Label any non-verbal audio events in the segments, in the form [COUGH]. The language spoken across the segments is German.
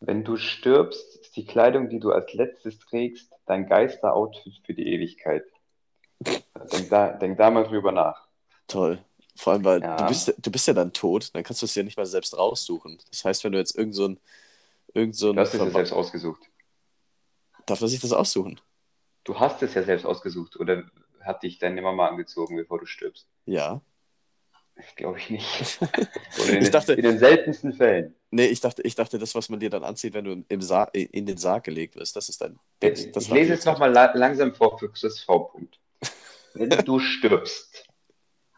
Wenn du stirbst, ist die Kleidung, die du als letztes trägst, dein Geisteroutfit für die Ewigkeit. Denk da, denk da mal drüber nach. Toll. Vor allem, weil Ja. du, bist, du bist ja dann tot, dann kannst du es ja nicht mal selbst raussuchen. Das heißt, wenn du jetzt irgend so ein. Irgend so ein Du hast es ja selbst ausgesucht. Darf man sich das aussuchen? Du hast es ja selbst ausgesucht. Oder hat dich deine Mama angezogen, bevor du stirbst? Ja. Glaube ich nicht. [LAUGHS] Oder in, Ich dachte- in den seltensten Fällen. Nee, ich dachte, ich dachte, das, was man dir dann anzieht, wenn du im Sa in den Sarg gelegt wirst, das ist dein. Das, Ich, das ich lese jetzt nochmal la langsam vor für das V-Punkt. [LAUGHS] Wenn du stirbst,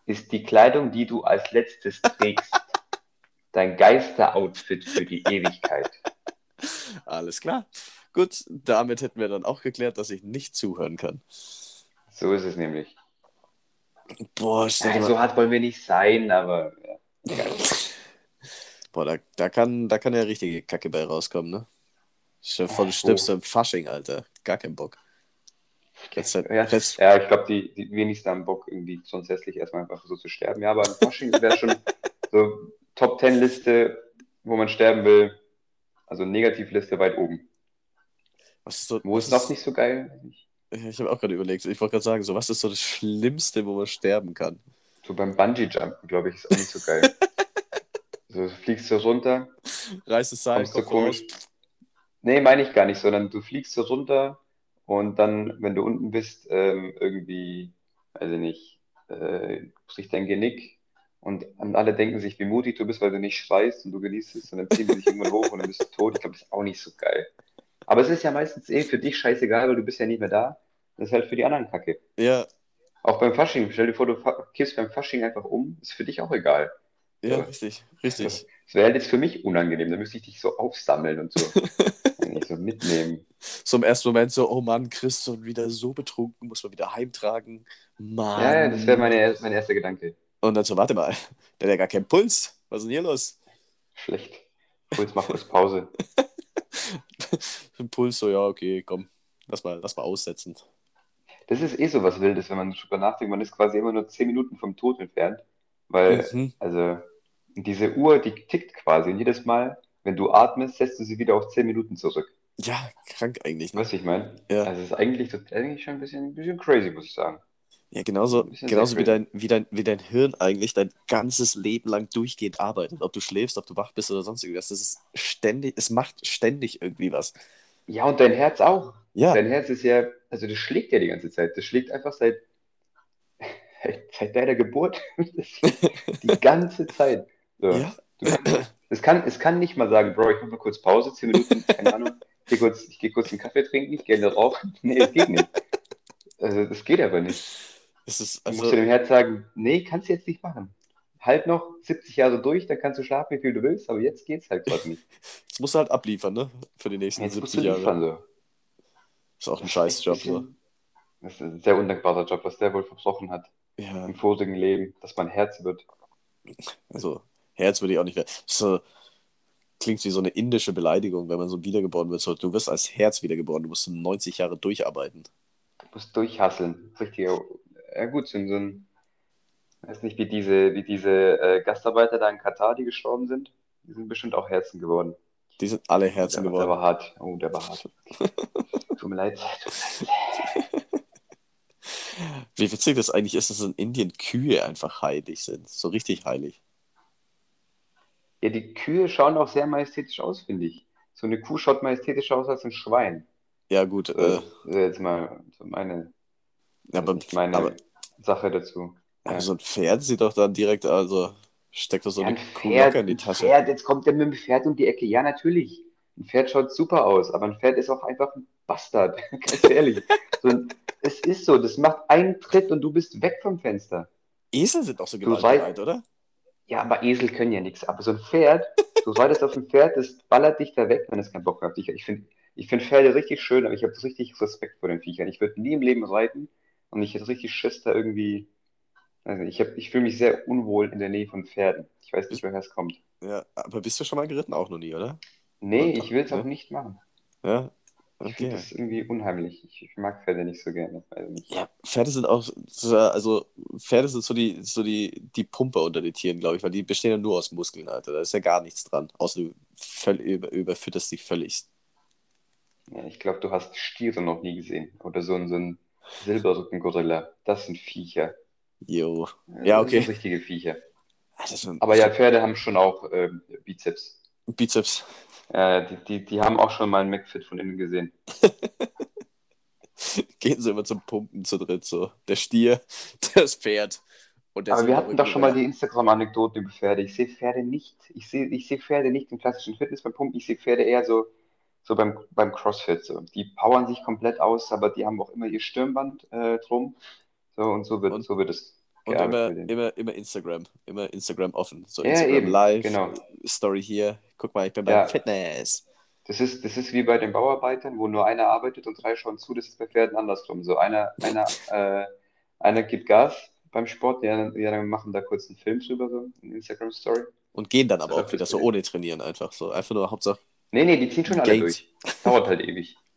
ist die Kleidung, die du als letztes trägst, dein Geisteroutfit für die Ewigkeit. Alles klar. Gut, damit hätten wir dann auch geklärt, dass ich nicht zuhören kann. So ist es nämlich. Boah, stell dir Ja, mal, so hart wollen wir nicht sein, aber ja. Boah da, da, kann, da kann ja richtige Kacke bei rauskommen, ne? Vor, du Oh. stirbst im Fasching, Alter. Gar kein Bock. Jetzt, Ja, jetzt, ja, ich glaube, die, die wenigsten haben Bock, irgendwie grundsätzlich erstmal einfach so zu sterben. Ja, aber ein Fasching wäre schon [LAUGHS] so Top Ten Liste, wo man sterben will. Also Negativliste weit oben. was ist so, Wo ist noch nicht so geil? Ich habe auch gerade überlegt, ich wollte gerade sagen, so, was ist so das Schlimmste, wo man sterben kann? So beim Bungee-Jumpen, glaube ich, ist auch nicht so geil. [LAUGHS] du fliegst so runter, Reiß das Seil, kommst komisch. Nee, meine ich gar nicht, sondern du fliegst so runter und dann, wenn du unten bist, ähm, irgendwie, weiß ich nicht, äh, bricht dein Genick und, und alle denken sich, wie mutig du bist, weil du nicht schreist und du genießt es und dann ziehen die dich irgendwann hoch und dann bist du tot. Ich glaube, das ist auch nicht so geil. Aber es ist ja meistens eh für dich scheißegal, weil du bist ja nicht mehr da. Das ist halt für die anderen Kacke. Ja, Auch beim Fasching, stell dir vor, du kippst beim Fasching einfach um, ist für dich auch egal. Ja, Ja. richtig, richtig. Das wäre halt jetzt für mich unangenehm, da müsste ich dich so aufsammeln und so. [LAUGHS] So mitnehmen. So im ersten Moment so, oh Mann, Christian wieder so betrunken, muss man wieder heimtragen. Mann. Ja, das wäre meine, mein erster Gedanke. Und dann so, warte mal, der hat ja gar keinen Puls. Was ist denn hier los? Schlecht. Puls, mach kurz Pause. [LAUGHS] Ein Puls, so, ja, okay, komm, lass mal, lass mal aussetzen. Das ist eh so was Wildes, wenn man drüber nachdenkt. Man ist quasi immer nur 10 Minuten vom Tod entfernt. Weil, Mhm. also, diese Uhr, die tickt quasi. Und jedes Mal, wenn du atmest, setzt du sie wieder auf 10 Minuten zurück. Ja, krank eigentlich. Ne? Weißt du, ich meine? Ja. Also, es ist eigentlich, eigentlich schon ein bisschen, ein bisschen crazy, muss ich sagen. Ja, genauso, genauso wie dein, wie, dein, wie dein Hirn eigentlich dein ganzes Leben lang durchgehend arbeitet. Ob du schläfst, ob du wach bist oder sonst irgendwas. Das ist ständig, es macht ständig irgendwie was. Ja, und dein Herz auch. Ja, Dein Herz ist ja, also das schlägt ja die ganze Zeit. Das schlägt einfach seit, seit deiner Geburt. [LAUGHS] [LAUGHS] die ganze Zeit. So. ja, kannst, es, kann, es kann nicht mal sagen, Bro, ich mach mal kurz Pause, 10 Minuten, keine Ahnung. Ich gehe kurz, ich geh kurz einen Kaffee trinken, ich gehe eine rauchen. [LAUGHS] Nee, es geht nicht. Also, das geht aber nicht. es ist, Du musst also, dem Herz sagen, nee, kannst du jetzt nicht machen. Halt noch 70 Jahre durch, dann kannst du schlafen, wie viel du willst, aber jetzt geht's halt gerade nicht. jetzt musst du halt abliefern, ne? Für die nächsten Jetzt musst 70 du Jahre. liefern, so. Ist auch ein Scheißjob, so. Das ist ein sehr undankbarer Job, was der wohl verbrochen hat Ja, im vorigen Leben, dass man Herz wird. also, Herz würde ich auch nicht werden. So, klingt wie so eine indische Beleidigung, wenn man so wiedergeboren wird. So, du wirst als Herz wiedergeboren, du musst so 90 Jahre durcharbeiten. Du musst durchhasseln. Richtiger, ja gut, so, ein- weiß nicht, wie diese, wie diese äh, Gastarbeiter da in Katar, die gestorben sind. Die sind bestimmt auch Herzen geworden. Die sind alle Herzen der, der geworden. war hart. Oh, der war hart. [LAUGHS] Tut mir leid. Tut mir leid. Wie witzig das eigentlich ist, dass in Indien Kühe einfach heilig sind. So richtig heilig. Ja, die Kühe schauen auch sehr majestätisch aus, finde ich. So eine Kuh schaut majestätischer aus als ein Schwein. Ja, gut. So, Äh, das ist jetzt mal so meine, aber, nicht meine aber, Sache dazu. aber Ja. so ein Pferd sieht doch dann direkt, also steckt doch so Ja, ein Kuh Pferd, locker in die ein Tasche. Pferd, jetzt kommt der mit dem Pferd um die Ecke. Ja, natürlich. Ein Pferd schaut super aus, aber ein Pferd ist auch einfach ein Bastard. [LAUGHS] Ganz ehrlich. So, ein- es ist so, das macht einen Tritt und du bist weg vom Fenster. Esel sind doch so gewaltbereit, oder? Ja, aber Esel können ja nichts. Aber so ein Pferd, du reitest auf ein Pferd, das ballert dich da weg, wenn es keinen Bock hat. Ich finde ich find Pferde richtig schön, aber ich habe richtig Respekt vor den Viechern. Ich würde nie im Leben reiten und ich hätte richtig Schiss da irgendwie. Also ich hab, ich fühle mich sehr unwohl in der Nähe von Pferden. Ich weiß nicht, woher es kommt. Ja, aber bist du schon mal geritten? Auch noch nie, oder? Nee, Und- ich will es auch ne? nicht machen. Ja. Ich finde das irgendwie unheimlich. Ich, mag Pferde nicht so gerne. Also nicht. Ja, Pferde sind auch, so- also Pferde sind so die, so die, die Pumpe unter den Tieren, glaube ich, weil die bestehen ja nur aus Muskeln, Alter. Da ist ja gar nichts dran, außer du völl, über, überfütterst die völlig. Ja, ich glaube, du hast Stiere noch nie gesehen. Oder so, ein- so ein Silberrückengorilla. Das sind Viecher. Jo. Ja, Das okay. sind richtige Viecher. Ah, Das sind Aber ja, Pferde haben schon auch ähm, Bizeps. Bizeps. Äh, die, die, die haben auch schon mal einen McFit von innen gesehen. [LAUGHS] Gehen sie immer zum Pumpen zu dritt, so. Der Stier, [LAUGHS] das Pferd und der Aber wir hatten doch schon mal die. Instagram-Anekdoten über Pferde. Ich sehe Pferde nicht. Ich sehe ich sehe Pferde nicht im klassischen Fitness beim Pumpen. Ich sehe Pferde eher so, so beim, beim CrossFit. So. Die powern sich komplett aus, aber die haben auch immer ihr Stirnband äh, drum. So und so wird, Und- so wird es Und gearbeitet immer, immer, immer Instagram. Immer Instagram offen. So Ja, Instagram eben, live, genau. Story hier. Guck mal, ich bin beim Ja. Fitness. Das ist, das ist wie bei den Bauarbeitern, wo nur einer arbeitet und drei schauen zu. Das ist bei Pferden andersrum. So einer, einer, [LAUGHS] äh, einer gibt Gas beim Sport, die anderen, die anderen machen da kurz einen Film drüber, so eine Instagram-Story. Und gehen dann aber auch wieder so ohne trainieren einfach so. Einfach nur Hauptsache Nee, nee, die ziehen schon alle durch. Dauert halt ewig. [LAUGHS]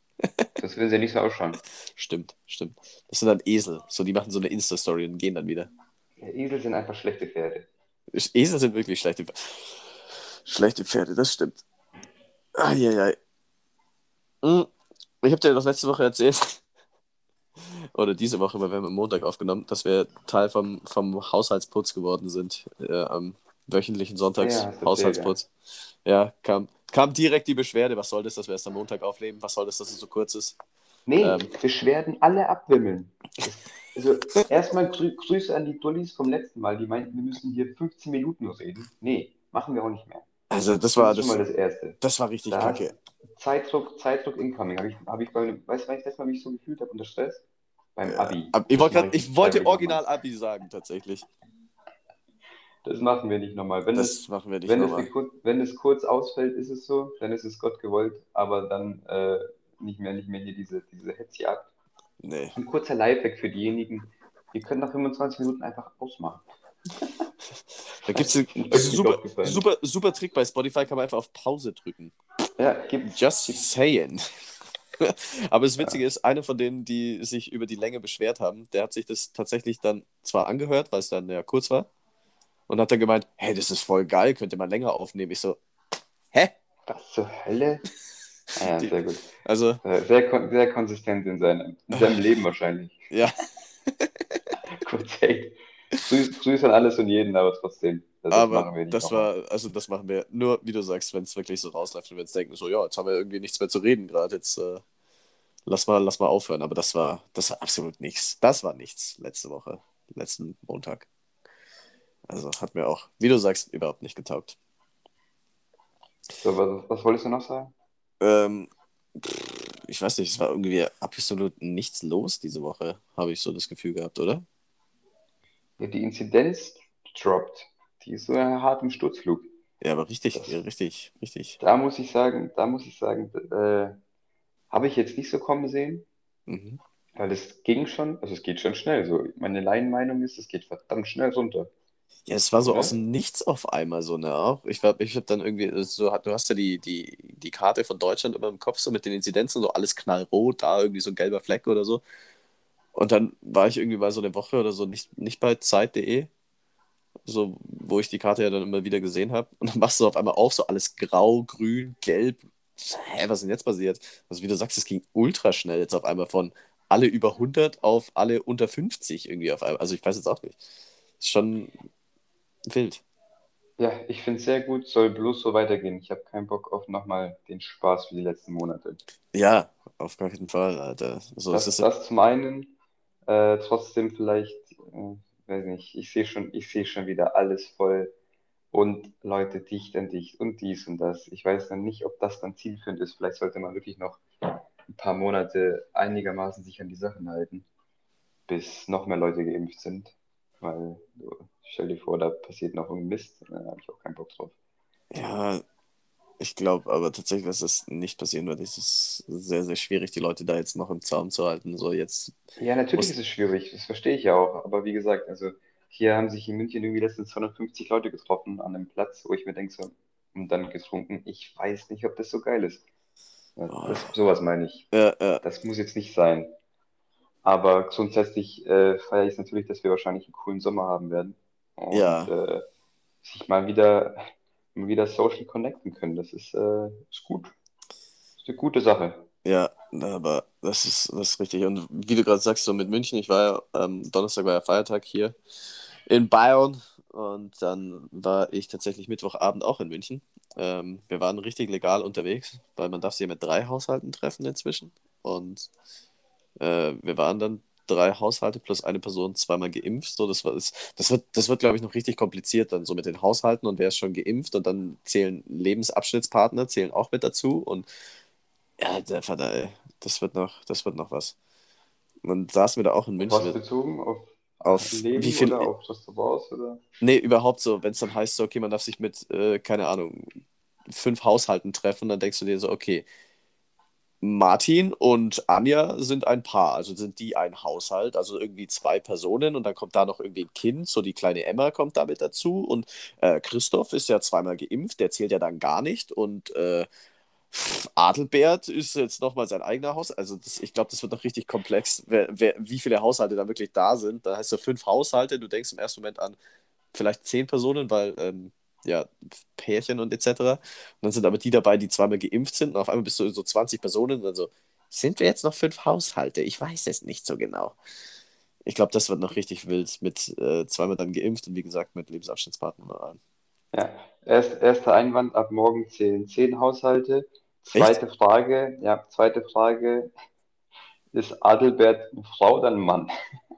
Das will sie nicht so ausschauen. Stimmt, stimmt. Das sind dann Esel. So, die machen so eine Insta-Story und gehen dann wieder. Ja, Esel sind einfach schlechte Pferde. Esel sind wirklich schlechte, schlechte Pferde, das stimmt. Eieiei. Hm, Ich habe dir das letzte Woche erzählt, [LAUGHS] oder diese Woche, weil wir haben am Montag aufgenommen, dass wir Teil vom, vom Haushaltsputz geworden sind. Äh, am wöchentlichen Sonntags Ja. Ja, kam, kam direkt die Beschwerde, was soll das, dass wir erst am Montag aufnehmen? Was soll das, dass es so kurz ist? Nee, Ähm. Beschwerden alle abwimmeln. Also erstmal grü Grüße an die Dullis vom letzten Mal, die meinten, wir müssen hier 15 Minuten reden. Nee, machen wir auch nicht mehr. Also, das Das war, schon das, mal das Erste. das war richtig Da kacke. Zeitdruck, Zeitdruck incoming. Habe ich, hab ich bei, weißt du, das Mal mich so gefühlt habe unter Stress? Beim Abi. Ab- Ich, wollte Das grad, ich wollte original Abi sagen, tatsächlich. Das machen wir nicht nochmal. Wenn, Das es, machen wir nicht wenn, es, nochmal. gekur- wenn es kurz ausfällt, ist es so, dann ist es Gott gewollt, aber dann äh, nicht mehr, nicht mehr hier diese, diese Hetzjagd. Nee. Ein kurzer Lifehack für diejenigen, ihr könnt nach 25 Minuten einfach ausmachen. [LAUGHS] Da gibt es einen super, super, super Trick bei Spotify, kann man einfach auf Pause drücken. Ja, gibt's. Just saying. [LAUGHS] Aber das Witzige ist, einer von denen, die sich über die Länge beschwert haben, der hat sich das tatsächlich dann zwar angehört, weil es dann ja kurz war, und hat dann gemeint, hey, das ist voll geil, könnt ihr mal länger aufnehmen. Ich so, hä? Was zur Hölle? Ah Ja, Die- sehr gut. Also, Äh, Sehr, kon sehr konsistent in seinem, in seinem [LAUGHS] Leben wahrscheinlich. ja, Kurz Hate. Grüß, Grüß an alles und jeden, aber trotzdem. Das aber das war, also das machen wir nur, wie du sagst, wenn es wirklich so rausläuft und wir jetzt denken, so, ja, jetzt haben wir irgendwie nichts mehr zu reden gerade, jetzt äh, lass mal, lass mal aufhören. Aber das war, das war absolut nichts. Das war nichts letzte Woche, letzten Montag. Also hat mir auch, wie du sagst, überhaupt nicht getaugt. So, was, was wolltest du noch sagen? Ähm, ich weiß nicht, es war irgendwie absolut nichts los diese Woche, habe ich so das Gefühl gehabt, oder? Ja, die Inzidenz droppt. Die ist so hart im Sturzflug. Ja, aber richtig, Das- richtig, richtig. Da muss ich sagen, da muss ich sagen, äh, habe ich jetzt nicht so kommen sehen, Mhm. weil es ging schon, also es geht schon schnell. So, meine Laienmeinung ist, es geht verdammt schnell runter. Ja, es war so Oder? aus dem Nichts auf einmal so, ne? Auch ich ich habe dann irgendwie, so, du hast ja die, die, die Karte von Deutschland immer im Kopf, so mit den Inzidenzen, so alles knallrot, da irgendwie so ein gelber Fleck oder so. Und dann war ich irgendwie mal so eine Woche oder so nicht, nicht bei Zeit.de, so, wo ich die Karte ja dann immer wieder gesehen habe. Und dann machst du auf einmal auf, so alles grau, grün, gelb. Hä, was ist denn jetzt passiert? Also, wie du sagst, es ging ultra schnell jetzt auf einmal von alle über 100 auf alle unter 50 irgendwie auf einmal. Also, ich weiß jetzt auch nicht. Ist schon wild. Ja, ich finde es sehr gut, soll bloß so weitergehen. Ich habe keinen Bock auf nochmal den Spaß wie die letzten Monate. Ja, auf gar keinen Fall, Alter. So, Das, es ist, das zum einen, äh, trotzdem vielleicht, äh, weiß nicht, ich sehe schon, ich sehe schon wieder alles voll und Leute dicht an dicht und dies und das. Ich weiß dann nicht, ob das dann zielführend ist. Vielleicht sollte man wirklich noch ein paar Monate einigermaßen sich an die Sachen halten, bis noch mehr Leute geimpft sind. Weil, stell dir vor, da passiert noch irgendein Mist, da habe ich auch keinen Bock drauf. ja, ich glaube aber tatsächlich, dass das nicht passieren wird. Es ist sehr, sehr schwierig, die Leute da jetzt noch im Zaum zu halten. So jetzt, Ja, natürlich Muss- ist es schwierig, das verstehe ich ja auch. Aber wie gesagt, also hier haben sich in München irgendwie letztens 250 Leute getroffen an einem Platz, wo ich mir denke, so, und dann getrunken. Ich weiß nicht, ob das so geil ist. Das, sowas meine ich. Ja, ja. Das muss jetzt nicht sein. Aber grundsätzlich äh, feiere ich es natürlich, dass wir wahrscheinlich einen coolen Sommer haben werden. Und Ja. äh, sich mal wieder, mal wieder social connecten können. Das ist, äh, ist gut. ist eine gute Sache. Ja, aber das ist, das ist richtig. Und wie du gerade sagst, so mit München, ich war ja, ähm, Donnerstag war ja Feiertag hier in Bayern und dann war ich tatsächlich Mittwochabend auch in München. Ähm, wir waren richtig legal unterwegs, weil man darf sich ja mit drei Haushalten treffen inzwischen. Und äh, wir waren dann drei Haushalte plus eine Person zweimal geimpft. So, das war, das, wird, das wird, glaube ich, noch richtig kompliziert dann so mit den Haushalten und wer ist schon geimpft und dann zählen Lebensabschnittspartner, zählen auch mit dazu und ja, der Vater, ey, das wird noch, das wird noch was. Und dann saßen wir da auch in Auf was München bezogen? Auf auf Leben wie viel, oder auf Restaurants oder? nee, überhaupt so, wenn es dann heißt, so, okay, man darf sich mit, äh, keine Ahnung, fünf Haushalten treffen, dann denkst du dir so, okay, Martin und Anja sind ein Paar, also sind die ein Haushalt, also irgendwie zwei Personen und dann kommt da noch irgendwie ein Kind, so die kleine Emma kommt damit dazu und äh, Christoph ist ja zweimal geimpft, der zählt ja dann gar nicht und äh, Adelbert ist jetzt nochmal sein eigener Haus, also das, ich glaube, das wird noch richtig komplex, wer, wer, wie viele Haushalte da wirklich da sind. Da heißt so fünf Haushalte, du denkst im ersten Moment an vielleicht zehn Personen, weil ähm, ja, Pärchen und etc. Und dann sind aber die dabei, die zweimal geimpft sind und auf einmal bist du so 20 Personen und dann so, sind wir jetzt noch fünf Haushalte? Ich weiß es nicht so genau. Ich glaube, das wird noch richtig wild mit äh, zweimal dann geimpft und wie gesagt mit Lebensabschnittspartnern. Ja, erst, erster Einwand, ab morgen zählen zehn Haushalte. Zweite Frage, ja, zweite Frage, ist Adelbert eine Frau oder ein Mann?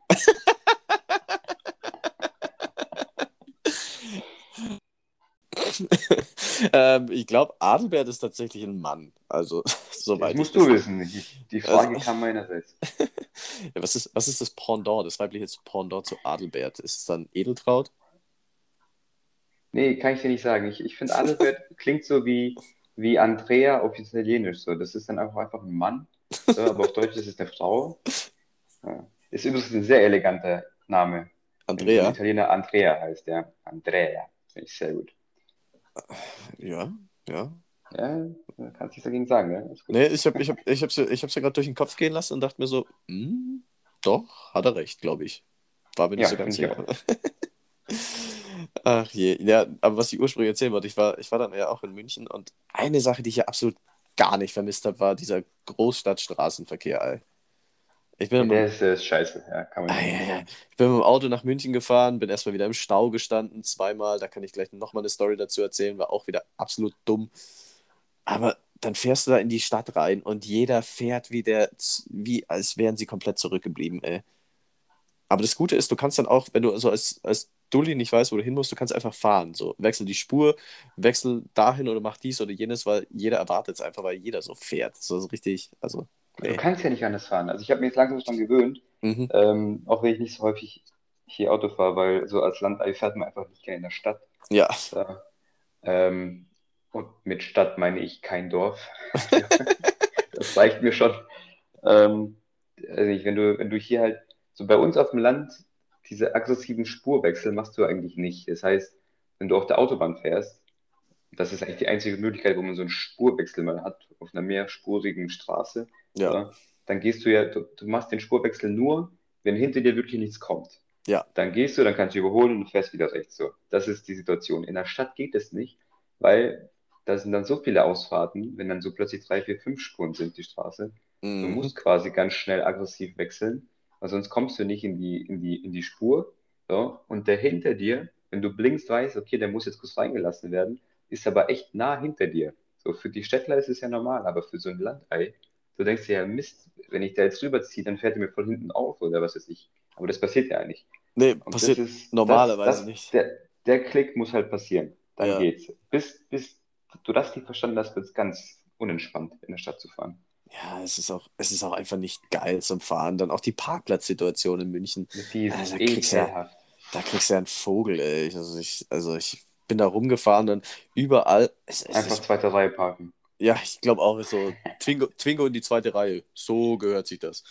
[LAUGHS] [LAUGHS] ähm, ich glaube, Adelbert ist tatsächlich ein Mann. Also, [LAUGHS] soweit Das musst ich du wissen. Die, die Frage Also- kam meinerseits. [LAUGHS] Ja, was, ist, was ist das Pendant, das weibliche Pendant zu Adelbert? Ist es dann Edeltraut? Nee, kann ich dir nicht sagen. Ich, ich finde, Adelbert klingt so wie, wie Andrea auf Italienisch. So. Das ist dann einfach, einfach ein Mann. So, aber auf Deutsch ist es eine Frau. Ja. Ist übrigens ein sehr eleganter Name. Andrea? Italiener Andrea heißt, ja. Andrea. Finde ich sehr gut. Ja, ja. Ja, kannst nichts dagegen sagen, ne? Nee, ich habe ich hab, ich hab's, ja- ich hab's ja gerade durch den Kopf gehen lassen und dachte mir so, hm, doch, hat er recht, glaube ich. War mir nicht Ja, so ganz sicher. [LAUGHS] Ach je, ja, aber was ich ursprünglich erzählen wollte, ich war, ich war dann ja auch in München und eine Sache, die ich ja absolut gar nicht vermisst habe, war dieser Großstadtstraßenverkehr. Ich bin, Der mit, ist, der ist scheiße, ja, kann man Ah, ja, ja. ich bin mit dem Auto nach München gefahren, bin erstmal wieder im Stau gestanden, zweimal, da kann ich gleich nochmal eine Story dazu erzählen, war auch wieder absolut dumm. Aber dann fährst du da in die Stadt rein und jeder fährt wie der, wie als wären sie komplett zurückgeblieben, ey. Aber das Gute ist, du kannst dann auch, wenn du so als, als Dulli nicht weißt, wo du hin musst, du kannst einfach fahren. So, wechsel die Spur, wechsel dahin oder mach dies oder jenes, weil jeder erwartet es einfach, weil jeder so fährt. So, so richtig, also, Du nee. kannst ja nicht anders fahren. Also ich habe mir jetzt langsam dran gewöhnt, Mhm. ähm, auch wenn ich nicht so häufig hier Auto fahre, weil so als Landei fährt man einfach nicht gerne in der Stadt. Ja, Da, ähm, und mit Stadt meine ich kein Dorf. [LAUGHS] Das reicht mir schon. Ähm, also ich, wenn du, wenn du hier halt, so bei uns auf dem Land, diese aggressiven Spurwechsel machst du eigentlich nicht. Das heißt, wenn du auf der Autobahn fährst, das ist eigentlich die einzige Möglichkeit, wo man so einen Spurwechsel mal hat, auf einer mehrspurigen Straße, ja, dann gehst du ja, du, du machst den Spurwechsel nur, wenn hinter dir wirklich nichts kommt. Ja. Dann gehst du, dann kannst du überholen und du fährst wieder rechts. So, das ist die Situation. In der Stadt geht es nicht, weil da sind dann so viele Ausfahrten, wenn dann so plötzlich drei, vier, fünf Spuren sind, die Straße. Du Mhm. musst quasi ganz schnell aggressiv wechseln, weil sonst kommst du nicht in die, in die, in die Spur. So. Und der hinter dir, wenn du blinkst, weiß, okay, der muss jetzt kurz reingelassen werden, ist aber echt nah hinter dir. So, für die Städtler ist es ja normal, aber für so ein Landei, du denkst dir ja, Mist, wenn ich da jetzt rüberziehe, dann fährt er mir voll hinten auf oder was weiß ich. Aber das passiert ja nicht. Nee, Und passiert ist, normalerweise das, das, nicht. Der, der Klick muss halt passieren. Dann Ja. geht's. Bis, bis du das nicht verstanden hast, wird es ganz unentspannt, in der Stadt zu fahren. Ja, es ist auch, es ist auch einfach nicht geil zum Fahren. Dann auch die Parkplatzsituation in München. Die ist Also kriegst du- ekelhaft. Da kriegst du ja einen Vogel, ey. Also ich, also ich bin da rumgefahren und überall. Es, es Einfach zweite Reihe parken. ja, ich glaube auch, so Twingo, Twingo in die zweite Reihe. So gehört sich das.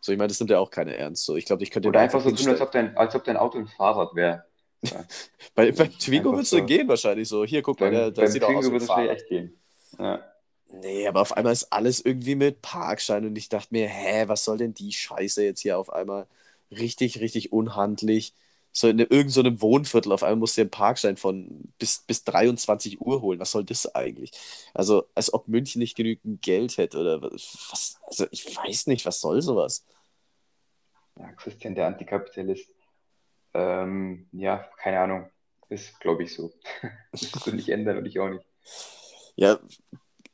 So, ich meine, das nimmt ja auch keiner ernst. So, ich glaube, ich könnte Oder einfach so tun, als ob dein, als ob dein Auto ein Fahrrad wäre. [LAUGHS] Bei, bei Twingo Einfach wird es so gehen wahrscheinlich so. Hier, guck mal, Beim, der, der beim sieht auch aus Twingo wie ein würde es echt gehen. Ja. Nee, aber auf einmal ist alles irgendwie mit Parkschein und ich dachte mir, hä, was soll denn die Scheiße jetzt hier auf einmal? Richtig, richtig unhandlich. So in irgendeinem so Wohnviertel, auf einmal musst du den Parkschein von bis, bis 23 Uhr holen. Was soll das eigentlich? Also, als ob München nicht genügend Geld hätte oder was. Also, ich weiß nicht, was soll sowas? Ja, Christian, der Antikapitalist. Ähm, ja, keine Ahnung. Ist, glaube ich, so. [LAUGHS] das wirst du nicht ändern und ich auch nicht. Ja,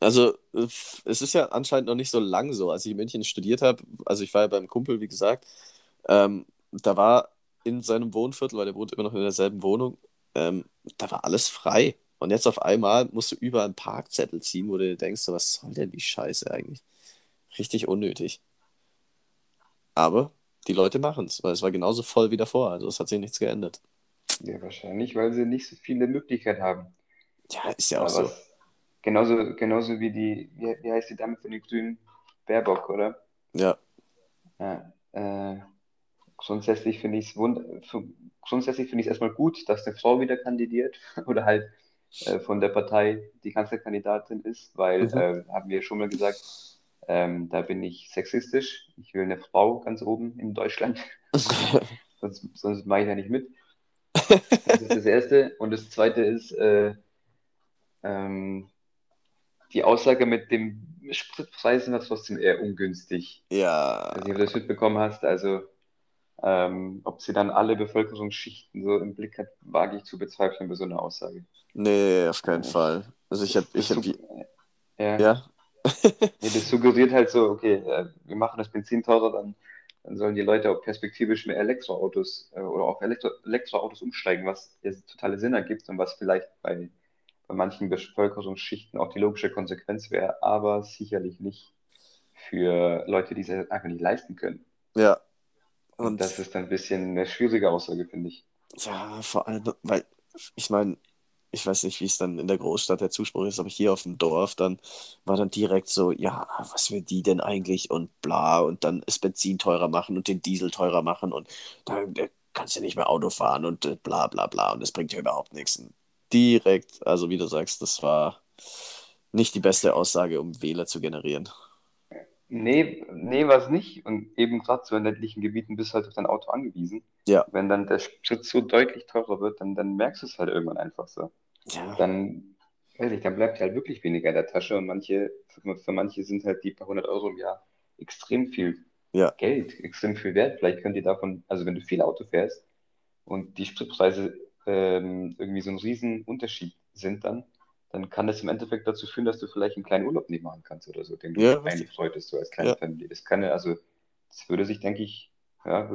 also es ist ja anscheinend noch nicht so lang so. Als ich in München studiert habe, also ich war ja beim Kumpel, wie gesagt, ähm, da war in seinem Wohnviertel, weil der wohnt immer noch in derselben Wohnung, ähm, da war alles frei. Und jetzt auf einmal musst du überall einen Parkzettel ziehen, wo du dir denkst, was soll denn die Scheiße eigentlich? Richtig unnötig. Aber die Leute machen es, weil es war genauso voll wie davor. Also es hat sich nichts geändert. Ja, wahrscheinlich, weil sie nicht so viele Möglichkeiten haben. Ja, ist ja auch so. Genauso, genauso wie die, wie, wie heißt die Dame von den Grünen? Baerbock, oder? Ja. Ja, äh, grundsätzlich finde ich es grundsätzlich finde ich erstmal gut, dass eine Frau wieder kandidiert [LAUGHS] oder halt äh, von der Partei die Kanzlerkandidatin ist, weil, mhm. äh, haben wir schon mal gesagt, ähm, da bin ich sexistisch. Ich will eine Frau ganz oben in Deutschland. [LAUGHS] [LAUGHS] sonst, sonst mache ich da nicht mit. Das ist das Erste. Und das Zweite ist, äh, ähm, die Aussage mit dem Spritpreis ist trotzdem eher ungünstig. Ja. Also, wie du das mitbekommen hast, also ähm, ob sie dann alle Bevölkerungsschichten so im Blick hat, wage ich zu bezweifeln bei so einer Aussage. Nee, auf keinen Fall. Also ich habe, ich habe, ja. ja. [LAUGHS] nee, das suggeriert halt so, okay, äh, wir machen das Benzin teurer, dann, dann sollen die Leute auch perspektivisch mehr Elektroautos äh, oder auf Elektro Elektroautos umsteigen, was ja totale Sinn ergibt und was vielleicht bei bei manchen Bevölkerungsschichten auch die logische Konsequenz wäre, aber sicherlich nicht für Leute, die es einfach nicht leisten können. Ja. Und, Und das ist ein bisschen eine schwierige Aussage, finde ich. Ja, vor allem, weil ich meine, ich weiß nicht, wie es dann in der Großstadt der Zuspruch ist, aber hier auf dem Dorf, dann war dann direkt so, ja, was will die denn eigentlich und bla und dann ist Benzin teurer machen und den Diesel teurer machen und dann kannst du nicht mehr Auto fahren und äh, bla bla bla und das bringt ja überhaupt nichts direkt, also wie du sagst, das war nicht die beste Aussage, um Wähler zu generieren. Nee, nee, war es nicht. Und eben gerade so in ländlichen Gebieten bist du halt auf dein Auto angewiesen. Ja. Wenn dann der Schritt so deutlich teurer wird, dann, dann merkst du es halt irgendwann einfach so. Ja. Dann, weiß ich, dann bleibt halt wirklich weniger in der Tasche und manche, für, für manche sind halt die paar hundert Euro im Jahr extrem viel ja. Geld, extrem viel Wert. Vielleicht könnt ihr davon, also wenn du viel Auto fährst und die Spritpreise ähm, irgendwie so ein Riesenunterschied sind dann, dann kann das im Endeffekt dazu führen, dass du vielleicht einen kleinen Urlaub nicht machen kannst oder so, den du ja, eigentlich freutest, so als kleine ja. Familie. Das kann ja, also, das würde sich, denke ich, ja,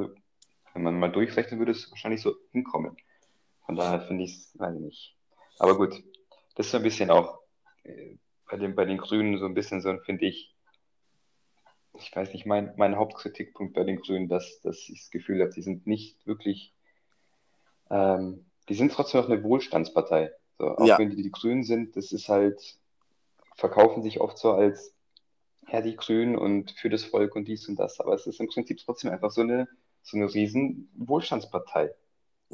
wenn man mal durchrechnen würde, es wahrscheinlich so hinkommen. Von daher finde ich es, weiß ich nicht. Aber gut, das ist so ein bisschen auch äh, bei, den, bei den Grünen so ein bisschen so, finde ich, ich weiß nicht, mein, mein Hauptkritikpunkt bei den Grünen, dass, dass ich das Gefühl habe, die sind nicht wirklich ähm, die sind trotzdem noch eine Wohlstandspartei. So, auch ja. wenn die die Grünen sind, das ist halt, verkaufen sich oft so als, ja, die Grünen und für das Volk und dies und das. Aber es ist im Prinzip trotzdem einfach so eine, so eine riesen Wohlstandspartei.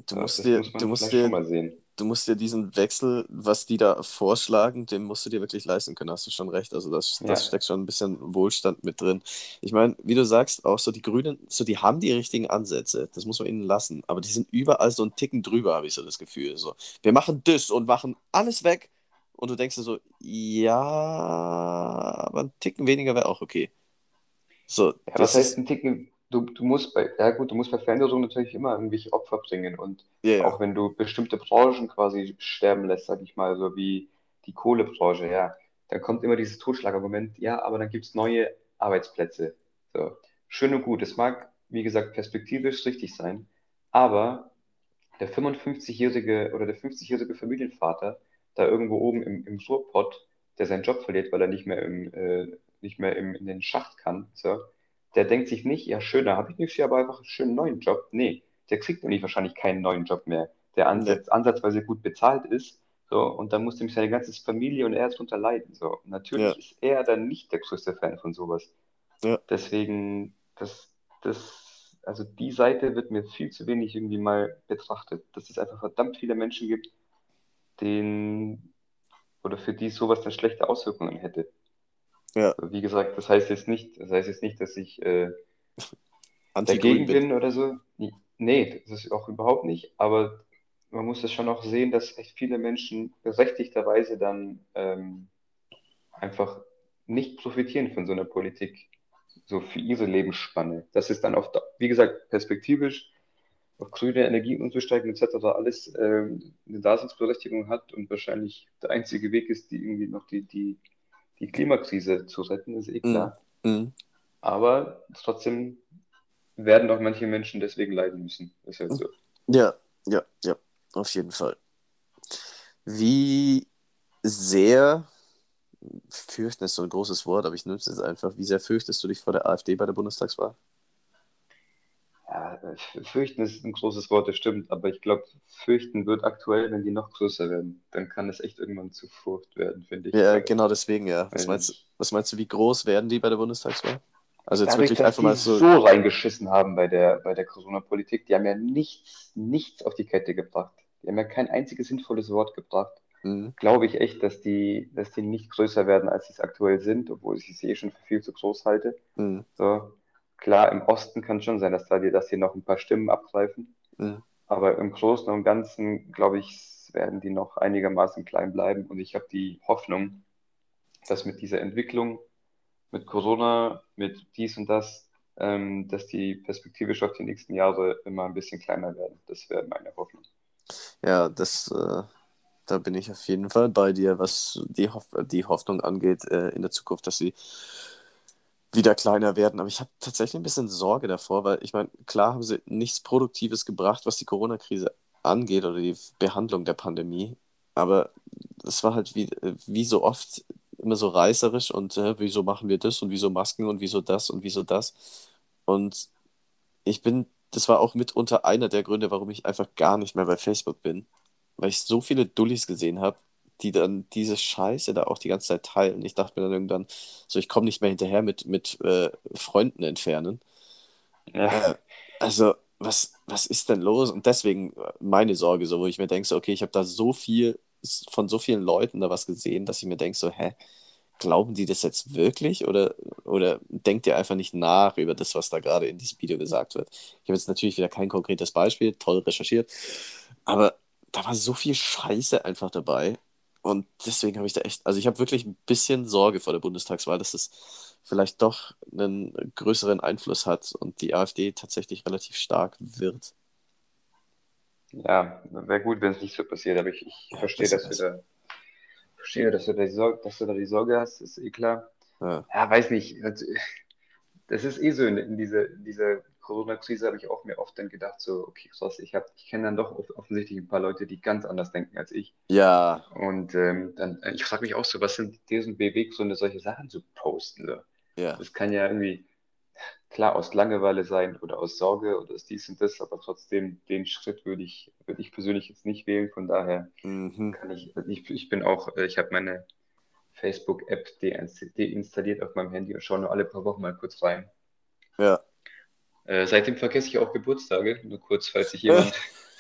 Du musst das dir, muss du musst dir, du musst dir diesen Wechsel, was die da vorschlagen, den musst du dir wirklich leisten können, hast du schon recht. Also das, das ja. steckt schon ein bisschen Wohlstand mit drin. Ich meine, wie du sagst, auch so die Grünen, so die haben die richtigen Ansätze, das muss man ihnen lassen, aber die sind überall so ein Ticken drüber, habe ich so das Gefühl. So, wir machen das und machen alles weg und du denkst dir so, ja, aber ein Ticken weniger wäre auch okay. So, ja, was heißt ein Ticken du, du musst bei, ja gut, du musst bei Veränderungen natürlich immer irgendwelche Opfer bringen und yeah, auch wenn du bestimmte Branchen quasi sterben lässt, sag ich mal, so wie die Kohlebranche, ja, dann kommt immer dieses Totschlagargument, ja, aber dann gibt es neue Arbeitsplätze. So. Schön und gut, es mag, wie gesagt, perspektivisch richtig sein, aber der 55-jährige oder der 50-jährige Familienvater da irgendwo oben im, im Ruhrpott, der seinen Job verliert, weil er nicht mehr im, äh, nicht mehr im, in den Schacht kann, so, der denkt sich nicht, ja schön, da habe ich nächstes Jahr aber einfach einen schönen neuen Job. Nee, der kriegt nämlich wahrscheinlich keinen neuen Job mehr, der ansatz, ansatzweise gut bezahlt ist. So, und dann muss nämlich seine ganze Familie und er darunter leiden. So. natürlich ja. ist er dann nicht der größte Fan von sowas. Ja. Deswegen, das, das, also die Seite wird mir viel zu wenig irgendwie mal betrachtet, dass es einfach verdammt viele Menschen gibt, denen oder für die sowas dann schlechte Auswirkungen hätte. Ja. Wie gesagt, das heißt jetzt nicht, das heißt jetzt nicht, dass ich äh, dagegen bin. oder so. Nee, das ist auch überhaupt nicht. Aber man muss das schon auch sehen, dass echt viele Menschen berechtigterweise dann ähm, einfach nicht profitieren von so einer Politik, so für ihre Lebensspanne. Das ist dann oft, wie gesagt, perspektivisch auf grüne Energie umzusteigen etc. alles ähm, eine Daseinsberechtigung hat und wahrscheinlich der einzige Weg ist, die irgendwie noch die, die, die Klimakrise zu retten, ist eh klar. Mhm. Aber trotzdem werden auch manche Menschen deswegen leiden müssen. Ist halt so. Ja, ja, ja, auf jeden Fall. Wie sehr fürchten ist so ein großes Wort, aber ich nutze es einfach. Wie sehr fürchtest du dich vor der AfD bei der Bundestagswahl? Ja, fürchten ist ein großes Wort, das stimmt, aber ich glaube, fürchten wird aktuell, wenn die noch größer werden. Dann kann es echt irgendwann zu Furcht werden, finde ich. Ja, genau deswegen, ja. Was meinst, du- was meinst du, wie groß werden die bei der Bundestagswahl? Also jetzt Dadurch, wirklich einfach die mal so. so reingeschissen haben bei der, bei der Corona-Politik, die haben ja nichts, nichts auf die Kette gebracht. Die haben ja kein einziges sinnvolles Wort gebracht. Mhm. Glaube ich echt, dass die, dass die nicht größer werden, als sie es aktuell sind, obwohl ich sie eh schon für viel zu groß halte. Mhm. So, klar, im Osten kann schon sein, dass da die, dass die noch ein paar Stimmen abgreifen. Mhm. Aber im Großen und Ganzen, glaube ich, werden die noch einigermaßen klein bleiben. Und ich habe die Hoffnung, dass mit dieser Entwicklung, mit Corona, mit dies und das, ähm, dass die perspektivisch auf die nächsten Jahre immer ein bisschen kleiner werden. Das wäre meine Hoffnung. Ja, das, äh, da bin ich auf jeden Fall bei dir, was die, Hoff die Hoffnung angeht äh, in der Zukunft, dass sie wieder kleiner werden. Aber ich habe tatsächlich ein bisschen Sorge davor, weil ich meine, klar haben sie nichts Produktives gebracht, was die Corona-Krise angeht oder die Behandlung der Pandemie. Aber es war halt wie, wie so oft immer so reißerisch und äh, wieso machen wir das und wieso Masken und wieso das und wieso das. Und ich bin, das war auch mitunter einer der Gründe, warum ich einfach gar nicht mehr bei Facebook bin. Weil ich so viele Dullis gesehen habe, die dann diese Scheiße da auch die ganze Zeit teilen. Ich dachte mir dann irgendwann, so ich komme nicht mehr hinterher mit, mit äh, Freunden entfernen. Ja, Äh, also, was, was ist denn los? Und deswegen äh, meine Sorge, so, wo ich mir denke, so, okay, ich habe da so viel von so vielen Leuten da was gesehen, dass ich mir denke, so, hä, glauben die das jetzt wirklich oder, oder denkt ihr einfach nicht nach über das, was da gerade in diesem Video gesagt wird? Ich habe jetzt natürlich wieder kein konkretes Beispiel, toll recherchiert, aber da war so viel Scheiße einfach dabei. Und deswegen habe ich da echt, also ich habe wirklich ein bisschen Sorge vor der Bundestagswahl, dass es vielleicht doch einen größeren Einfluss hat und die AfD tatsächlich relativ stark wird. ja, wäre gut, wenn es nicht so passiert, aber ich, ich Ja, verstehe, das dass du da, verstehe, dass du da die Sorge, dass du da die Sorge hast, ist eh klar. Ja, Ja, weiß nicht. Also, Das ist eh so in, in dieser, in dieser Corona-Krise habe ich auch mir oft dann gedacht, so, okay, krass, ich ich kenne dann doch off- offensichtlich ein paar Leute, die ganz anders denken als ich. ja, Und ähm, dann, ich frage mich auch so, was sind deren Beweggründe, solche Sachen zu posten? So? ja. Das kann ja irgendwie, klar, aus Langeweile sein oder aus Sorge oder aus dies und das, aber trotzdem, den Schritt würde ich, würde ich persönlich jetzt nicht wählen. Von daher Mhm. kann ich, ich, ich bin auch, äh, ich habe meine Facebook-App deinst- deinstalliert auf meinem Handy und schaue nur alle paar Wochen mal kurz rein. Ja. Äh, seitdem vergesse ich auch Geburtstage, nur kurz, falls ich jemand,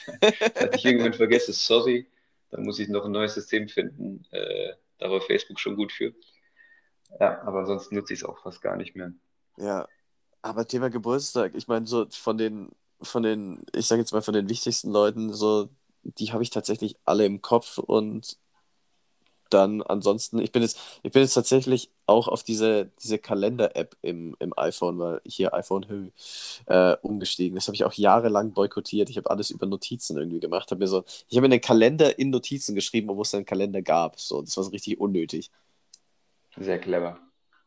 [LAUGHS] falls ich irgendwann vergesse, sorry, dann muss ich noch ein neues System finden. Äh, da war Facebook schon gut für. Ja, aber ansonsten nutze ich es auch fast gar nicht mehr. Ja, aber Thema Geburtstag, ich meine, so von den, von den, ich sage jetzt mal von den wichtigsten Leuten, so, die habe ich tatsächlich alle im Kopf und dann ansonsten, ich bin jetzt, ich bin jetzt tatsächlich auch auf diese, diese Kalender-App im, im iPhone, weil hier iPhone Hö, äh, umgestiegen. Das habe ich auch jahrelang boykottiert. Ich habe alles über Notizen irgendwie gemacht. Hab mir so, ich habe mir einen Kalender in Notizen geschrieben, obwohl es einen Kalender gab. So, das war so richtig unnötig. Sehr clever.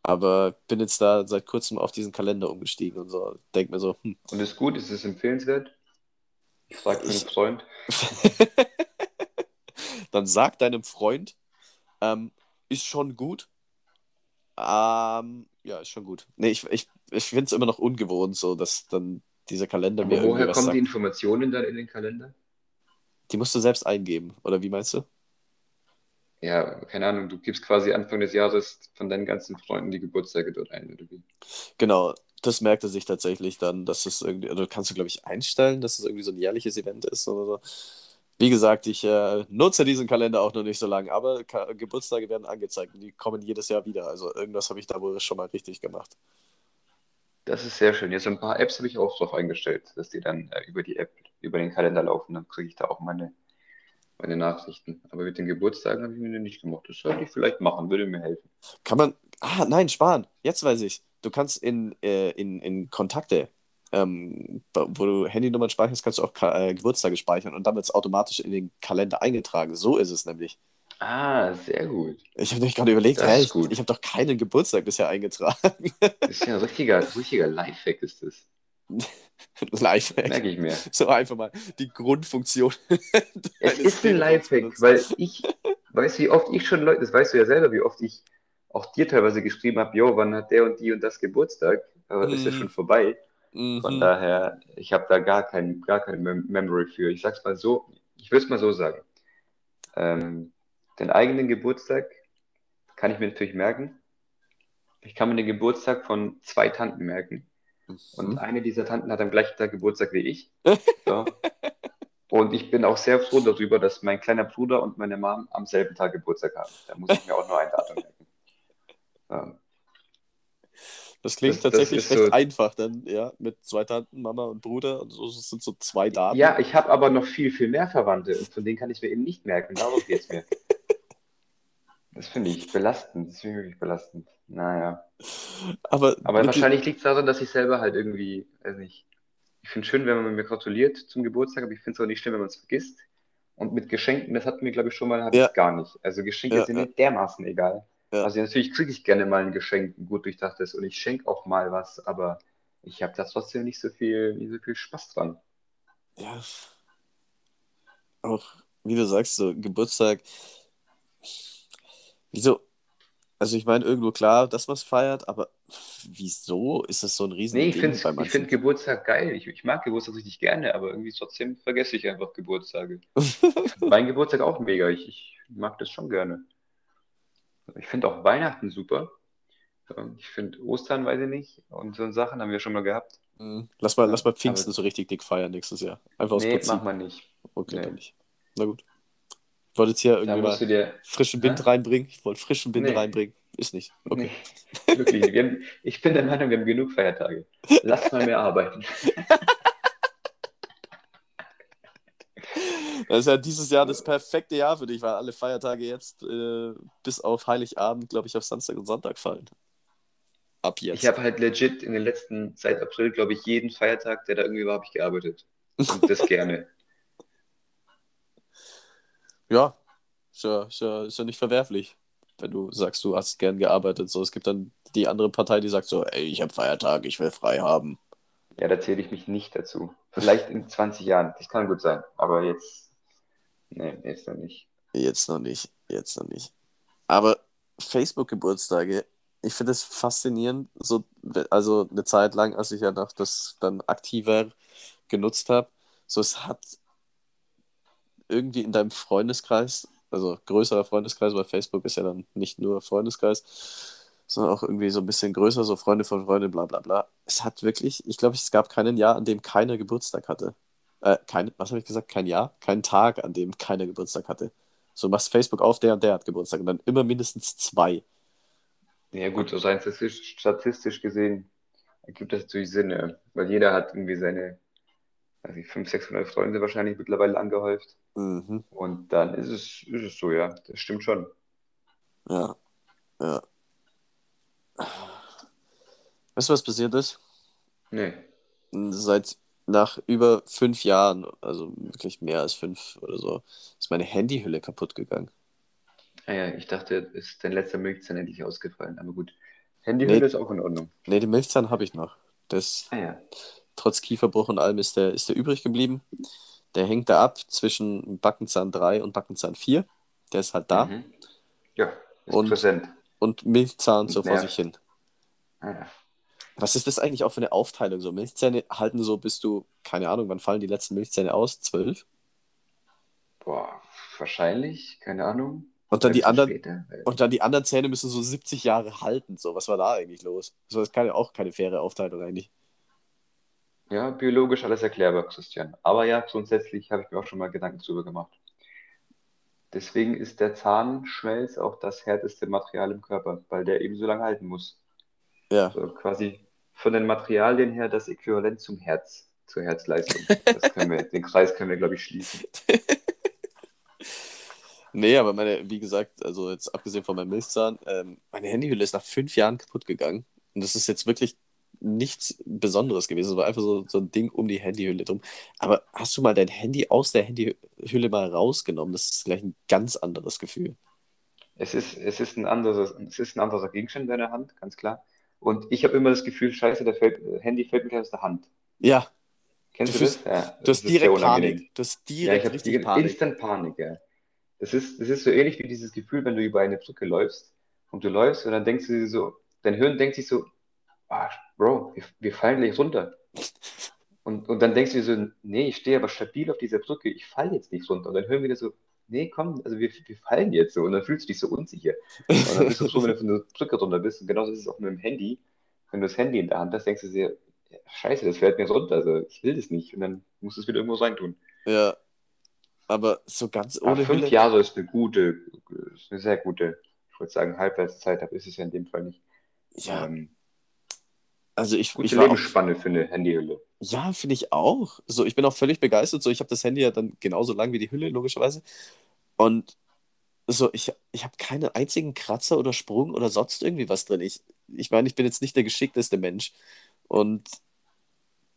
Aber bin jetzt da seit kurzem auf diesen Kalender umgestiegen und so. Denk mir so, hm. Und ist gut, ist es empfehlenswert? Ich einen Ich- Freund. [LAUGHS] Dann sag deinem Freund, ähm, ist schon gut. Ähm, ja, ist schon gut. Nee, ich, ich, ich finde es immer noch ungewohnt, so dass dann dieser Kalender mir Aber irgendwie woher kommen die Informationen dann in den Kalender? Die musst du selbst eingeben, oder wie meinst du? Ja, keine Ahnung, du gibst quasi Anfang des Jahres von deinen ganzen Freunden die Geburtstage dort ein, oder wie? Genau, das merkt er sich tatsächlich dann, dass es irgendwie, oder kannst du, glaube ich, einstellen, dass es irgendwie so ein jährliches Event ist oder so. Wie gesagt, ich äh, nutze diesen Kalender auch noch nicht so lange, aber Ka Geburtstage werden angezeigt und die kommen jedes Jahr wieder. Also irgendwas habe ich da wohl schon mal richtig gemacht. Das ist sehr schön. Jetzt ein paar Apps habe ich auch drauf eingestellt, dass die dann äh, über die App, über den Kalender laufen. Dann kriege ich da auch meine, meine Nachrichten. Aber mit den Geburtstagen habe ich mir nicht gemacht. Das sollte ich vielleicht machen, würde mir helfen. Kann man. Ah, nein, sparen. Jetzt weiß ich. Du kannst in, äh, in, in Kontakte, ähm, wo du Handynummern speicherst, kannst du auch Ka äh, Geburtstage speichern und dann wird es automatisch in den Kalender eingetragen. So ist es nämlich. Ah, sehr gut. Ich habe nämlich gerade überlegt, ist ich, gut. ich habe doch keinen Geburtstag bisher eingetragen. Das ist ja ein richtiger, [LAUGHS] richtiger Lifehack ist das. [LAUGHS] Lifehack. Merke ich mir. So einfach mal die Grundfunktion. [LAUGHS] Es ist ein Lifehack, weil ich, weißt du, wie oft ich schon Leute, das weißt du ja selber, wie oft ich auch dir teilweise geschrieben habe, jo, wann hat der und die und das Geburtstag? Aber das ist ja Mhm. schon vorbei. Von Mhm. daher, ich habe da gar kein, gar keine Mem Memory für. Ich sag's mal so, ich würde es mal so sagen. Ähm, den eigenen Geburtstag kann ich mir natürlich merken. Ich kann mir den Geburtstag von zwei Tanten merken. Und Mhm. eine dieser Tanten hat am gleichen Tag Geburtstag wie ich. [LAUGHS] So. Und ich bin auch sehr froh darüber, dass mein kleiner Bruder und meine Mom am selben Tag Geburtstag haben. Da muss ich mir auch nur ein Datum merken. Ja. Das klingt Das- das tatsächlich ist recht so- einfach dann, ja, mit zwei Tanten, Mama und Bruder und so das sind so zwei Daten. Ja, ich habe aber noch viel, viel mehr Verwandte und von denen kann ich mir eben nicht merken. Darum geht's mir. [LAUGHS] Das finde ich belastend. Das finde ich wirklich belastend. Naja. Aber, Aber wahrscheinlich liegt es daran, dass ich selber halt irgendwie, weiß nicht. Ich finde es schön, wenn man mir gratuliert zum Geburtstag, aber ich finde es auch nicht schlimm, wenn man es vergisst. Und mit Geschenken, das hatten wir, glaube ich, schon mal, habe Ja. ich gar nicht. Also Geschenke Ja, sind ja. mir dermaßen egal. Ja. Also natürlich kriege ich gerne mal ein Geschenk, ein gut durchdachtes, und ich schenke auch mal was, aber ich habe da trotzdem nicht so viel, nicht so viel Spaß dran. ja, auch, wie du sagst, so Geburtstag, wieso, also ich meine, irgendwo klar, dass man es feiert, aber wieso ist das so ein riesen Nee, ich finde find Geburtstag geil. Ich, ich mag Geburtstag richtig gerne, aber irgendwie trotzdem vergesse ich einfach Geburtstage. [LAUGHS] mein Geburtstag auch mega. Ich, ich mag das schon gerne. Ich finde auch Weihnachten super. Ähm, Ich finde Ostern, weiß ich nicht. Und so Sachen haben wir schon mal gehabt. Mhm. Lass mal, Ja, lass mal Pfingsten aber- so richtig dick feiern nächstes Jahr. Einfach aus Nee, Prinzip. mach mal nicht. Okay, Nee. dann nicht. Na gut. Ich wollte jetzt hier irgendwie mal dir. frischen Wind Hä? reinbringen. Ich wollte frischen Wind Nee. reinbringen. Ist nicht. Okay. Nee, wirklich. Wir haben, ich bin der Meinung, wir haben genug Feiertage. Lass mal mehr arbeiten. [LAUGHS] Das ist ja dieses Jahr das perfekte Jahr für dich, weil alle Feiertage jetzt äh, bis auf Heiligabend, glaube ich, auf Samstag und Sonntag fallen. Ab jetzt. Ich habe halt legit in den letzten, seit April, glaube ich, jeden Feiertag, der da irgendwie war, habe ich gearbeitet. Und das [LAUGHS] gerne. Ja, ist ja, ist, ja, ist ja nicht verwerflich, wenn du sagst, du hast gern gearbeitet. So, es gibt dann die andere Partei, die sagt so, ey, ich habe Feiertag, ich will frei haben. Ja, da zähle ich mich nicht dazu. Vielleicht in 20 Jahren. Das kann gut sein. Aber jetzt, nee, jetzt noch nicht. Jetzt noch nicht, jetzt noch nicht. Aber Facebook-Geburtstage, ich finde es faszinierend, so, also eine Zeit lang, als ich ja noch das dann aktiver genutzt habe, so es hat irgendwie in deinem Freundeskreis, also größerer Freundeskreis, weil Facebook ist ja dann nicht nur Freundeskreis, sondern auch irgendwie so ein bisschen größer, so Freunde von Freunden, bla bla bla. Es hat wirklich, ich glaube, es gab keinen Jahr, an dem keiner Geburtstag hatte. Äh, kein, was habe ich gesagt? Kein Jahr? Kein Tag, an dem keiner Geburtstag hatte. So machst Facebook auf, der und der hat Geburtstag und dann immer mindestens zwei. Ja, gut, so rein statistisch, statistisch gesehen ergibt das natürlich Sinn, ja. Weil jeder hat irgendwie seine, weiß ich, 500, 600 Freunde wahrscheinlich mittlerweile angehäuft. Mhm. Und dann ist es, ist es so, ja. Das stimmt schon. Ja. Ja. Weißt du, was passiert ist? Nee. Seit nach über fünf Jahren, also wirklich mehr als fünf oder so, ist meine Handyhülle kaputt gegangen. Ah ja, ich dachte, ist dein letzter Milchzahn endlich ausgefallen. Aber gut. Handyhülle Nee. ist auch in Ordnung. Ne, den Milchzahn habe ich noch. Das, Ah ja. trotz Kieferbruch und allem ist der, ist der übrig geblieben. Der hängt da ab zwischen Backenzahn 3 und Backenzahn 4. Der ist halt da. Mhm. Ja, ist Und- präsent. Und Milchzahn so vor sich hin. Ah ja. Was ist das eigentlich auch für eine Aufteilung? So Milchzähne halten so bis du, keine Ahnung, wann fallen die letzten Milchzähne aus? Zwölf? Boah, wahrscheinlich, keine Ahnung. Und dann die anderen, Später? Und dann die anderen Zähne müssen so 70 Jahre halten. So, was war da eigentlich los? Das ist keine, auch keine faire Aufteilung eigentlich. Ja, biologisch alles erklärbar, Christian. Aber ja, grundsätzlich habe ich mir auch schon mal Gedanken darüber gemacht. Deswegen ist der Zahnschmelz auch das härteste Material im Körper, weil der eben so lange halten muss. Ja. So quasi von den Materialien her das Äquivalent zum Herz, zur Herzleistung. Das können wir, [LAUGHS] den Kreis können wir, glaube ich, schließen. [LAUGHS] Nee, aber meine, wie gesagt, also jetzt abgesehen von meinem Milchzahn, ähm, meine Handyhülle ist nach fünf Jahren kaputt gegangen. Und das ist jetzt wirklich nichts Besonderes gewesen. Es war einfach so, so ein Ding um die Handyhülle drum. Aber hast du mal dein Handy aus der Handyhülle mal rausgenommen? Das ist gleich ein ganz anderes Gefühl. Es ist, es ist ein anderes, es ist ein anderer Gegenstand in deiner Hand, ganz klar. Und ich habe immer das Gefühl, scheiße, das fällt, Handy fällt mir gleich aus der Hand. Ja, Kennst Du du das? Ja, das ist direkt. Panik. Du hast Ja, ich direkt Panik. Instant Panik, ja. Das ist, das ist so ähnlich wie dieses Gefühl, wenn du über eine Brücke läufst und du läufst und dann denkst du dir so, dein Hirn denkt sich so, ah, Bro, wir, wir fallen gleich runter. [LAUGHS] Und, und dann denkst du dir so, nee, ich stehe aber stabil auf dieser Brücke, ich falle jetzt nicht runter. Und dann hören wir wieder so, nee, komm, also wir, wir fallen jetzt so. Und dann fühlst du dich so unsicher. Und dann bist du froh, wenn du von der Brücke runter bist. Und genauso ist es auch mit dem Handy. Wenn du das Handy in der Hand hast, denkst du dir, ja, scheiße, das fällt mir runter. Also ich will das nicht. Und dann musst du es wieder irgendwo reintun. Ja, aber so ganz Aber ohne fünf Hülle. Jahre ist eine gute, ist eine sehr gute, ich würde sagen, Halbwertszeit, aber ist es ja in dem Fall nicht. Ja, Ähm, also ich, gute ich war auch, Lebensspanne für eine Handyhülle. ja, finde ich auch. So, ich bin auch völlig begeistert. So, ich habe das Handy ja dann genauso lang wie die Hülle, logischerweise. Und so, ich, ich habe keinen einzigen Kratzer oder Sprung oder sonst irgendwie was drin. Ich, ich meine, ich bin jetzt nicht der geschickteste Mensch. Und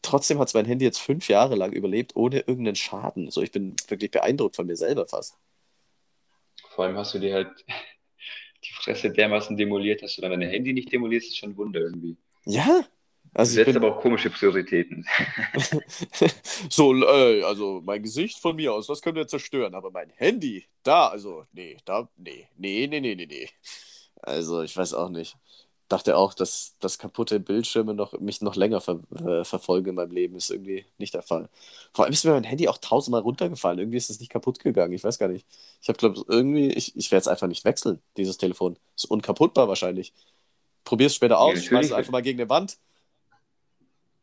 trotzdem hat mein Handy jetzt fünf Jahre lang überlebt, ohne irgendeinen Schaden. So, ich bin wirklich beeindruckt von mir selber fast. Vor allem hast du dir halt [LAUGHS] die Fresse dermaßen demoliert, dass du dann dein Handy nicht demolierst, ist schon ein Wunder irgendwie. Ja, Du also ich setzt bin aber auch komische Prioritäten. [LAUGHS] so, äh, also mein Gesicht von mir aus, das können wir zerstören, aber mein Handy, da, also, nee, da, nee, nee, nee, nee, nee, nee. Also, ich weiß auch nicht. Dachte auch, dass, dass kaputte Bildschirme noch, mich noch länger ver äh, verfolgen in meinem Leben, ist irgendwie nicht der Fall. Vor allem ist mir mein Handy auch tausendmal runtergefallen. Irgendwie ist es nicht kaputt gegangen. Ich weiß gar nicht. Ich habe, glaube irgendwie, ich, ich werde es einfach nicht wechseln, dieses Telefon. Ist unkaputtbar wahrscheinlich. Probier es später aus, natürlich. schmeiß es einfach mal gegen eine Wand.